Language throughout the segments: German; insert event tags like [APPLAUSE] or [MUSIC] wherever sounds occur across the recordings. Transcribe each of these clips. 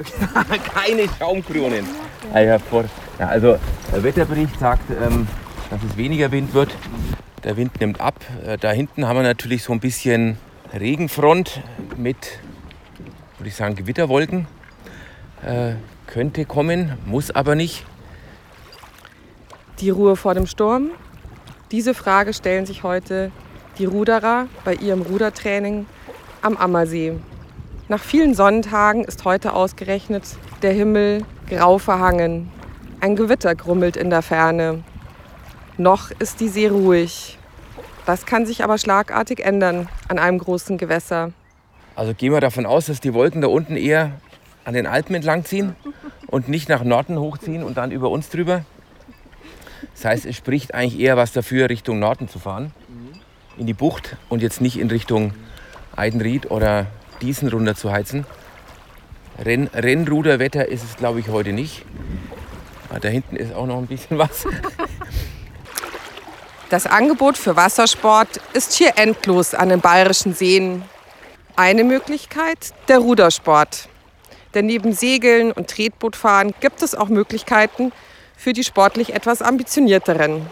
[LAUGHS] Keine Schaumkronen. Ja, also der Wetterbericht sagt, ähm, dass es weniger Wind wird. Der Wind nimmt ab. Äh, da hinten haben wir natürlich so ein bisschen Regenfront mit, würde ich sagen, Gewitterwolken. Äh, könnte kommen, muss aber nicht. Die Ruhe vor dem Sturm? Diese Frage stellen sich heute die Ruderer bei ihrem Rudertraining am Ammersee. Nach vielen Sonnentagen ist heute ausgerechnet der Himmel grau verhangen. Ein Gewitter grummelt in der Ferne. Noch ist die See ruhig. Das kann sich aber schlagartig ändern an einem großen Gewässer. Also gehen wir davon aus, dass die Wolken da unten eher an den Alpen entlang ziehen und nicht nach Norden hochziehen und dann über uns drüber. Das heißt, es spricht eigentlich eher was dafür, Richtung Norden zu fahren, in die Bucht und jetzt nicht in Richtung Eidenried oder Diesen runter zu heizen. Renn Rennruderwetter ist es, glaube ich, heute nicht. Aber ah, da hinten ist auch noch ein bisschen was. [LAUGHS] Das Angebot für Wassersport ist hier endlos an den bayerischen Seen. Eine Möglichkeit der Rudersport. Denn neben Segeln und Tretbootfahren gibt es auch Möglichkeiten für die sportlich etwas ambitionierteren.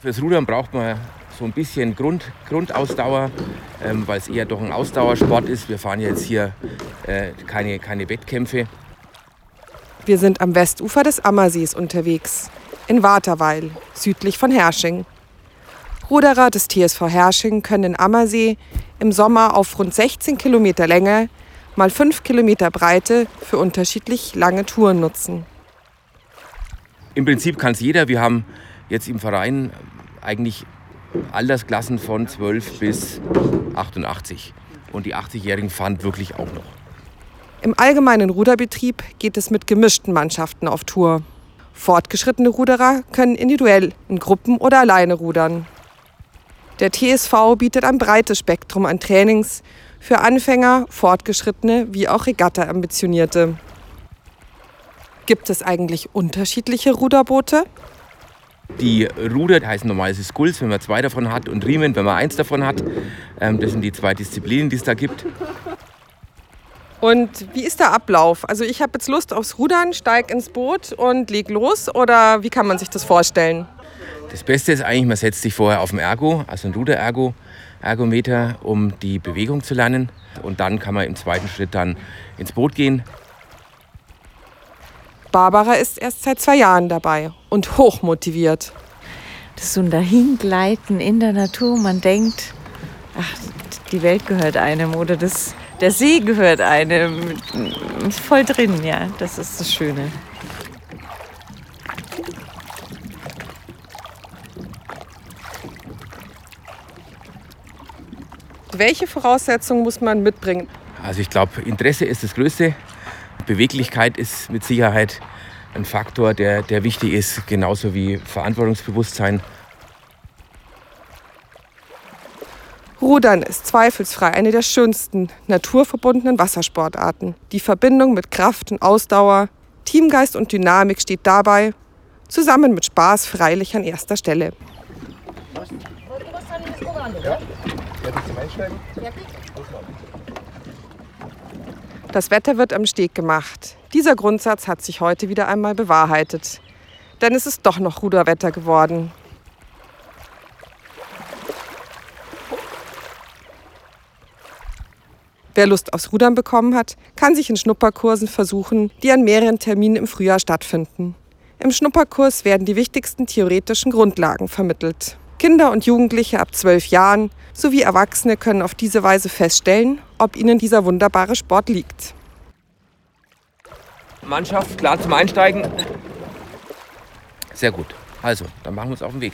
Fürs Rudern braucht man so ein bisschen Grund, Grundausdauer, ähm, weil es eher doch ein Ausdauersport ist. Wir fahren jetzt hier äh, keine, keine Wettkämpfe. Wir sind am Westufer des Ammersees unterwegs in Waterweil, südlich von Hersching. Ruderer des TSV Hersching können den Ammersee im Sommer auf rund 16 Kilometer Länge mal 5 Kilometer Breite für unterschiedlich lange Touren nutzen. Im Prinzip kann es jeder. Wir haben jetzt im Verein eigentlich Altersklassen von 12 bis 88. Und die 80-Jährigen fahren wirklich auch noch. Im allgemeinen Ruderbetrieb geht es mit gemischten Mannschaften auf Tour. Fortgeschrittene Ruderer können individuell, in Gruppen oder alleine rudern. Der TSV bietet ein breites Spektrum an Trainings für Anfänger, Fortgeschrittene wie auch Regatta-Ambitionierte. Gibt es eigentlich unterschiedliche Ruderboote? Die Ruder heißen normalerweise Skulls, wenn man zwei davon hat, und Riemen, wenn man eins davon hat. Ähm, das sind die zwei Disziplinen, die es da gibt. Und wie ist der Ablauf? Also ich habe jetzt Lust aufs Rudern, steig ins Boot und leg los oder wie kann man sich das vorstellen? Das Beste ist eigentlich, man setzt sich vorher auf dem Ergo, also ein Ruder-Ergo, Ergometer, um die Bewegung zu lernen. Und dann kann man im zweiten Schritt dann ins Boot gehen. Barbara ist erst seit zwei Jahren dabei und hochmotiviert. Das ist so ein Dahingleiten in der Natur. Man denkt, ach, die Welt gehört einem oder das der See gehört einem. Ist voll drin, ja. Das ist das Schöne. Welche Voraussetzungen muss man mitbringen? Also ich glaube, Interesse ist das Größte. Beweglichkeit ist mit Sicherheit ein Faktor, der, der wichtig ist, genauso wie Verantwortungsbewusstsein. Rudern ist zweifelsfrei eine der schönsten naturverbundenen Wassersportarten. Die Verbindung mit Kraft und Ausdauer, Teamgeist und Dynamik steht dabei, zusammen mit Spaß freilich an erster Stelle. Das Wetter wird am Steg gemacht. Dieser Grundsatz hat sich heute wieder einmal bewahrheitet. Denn es ist doch noch Ruderwetter geworden. Wer Lust aufs Rudern bekommen hat, kann sich in Schnupperkursen versuchen, die an mehreren Terminen im Frühjahr stattfinden. Im Schnupperkurs werden die wichtigsten theoretischen Grundlagen vermittelt. Kinder und Jugendliche ab zwölf Jahren sowie Erwachsene können auf diese Weise feststellen, ob ihnen dieser wunderbare Sport liegt. Mannschaft klar zum Einsteigen. Sehr gut. Also, dann machen wir uns auf den Weg.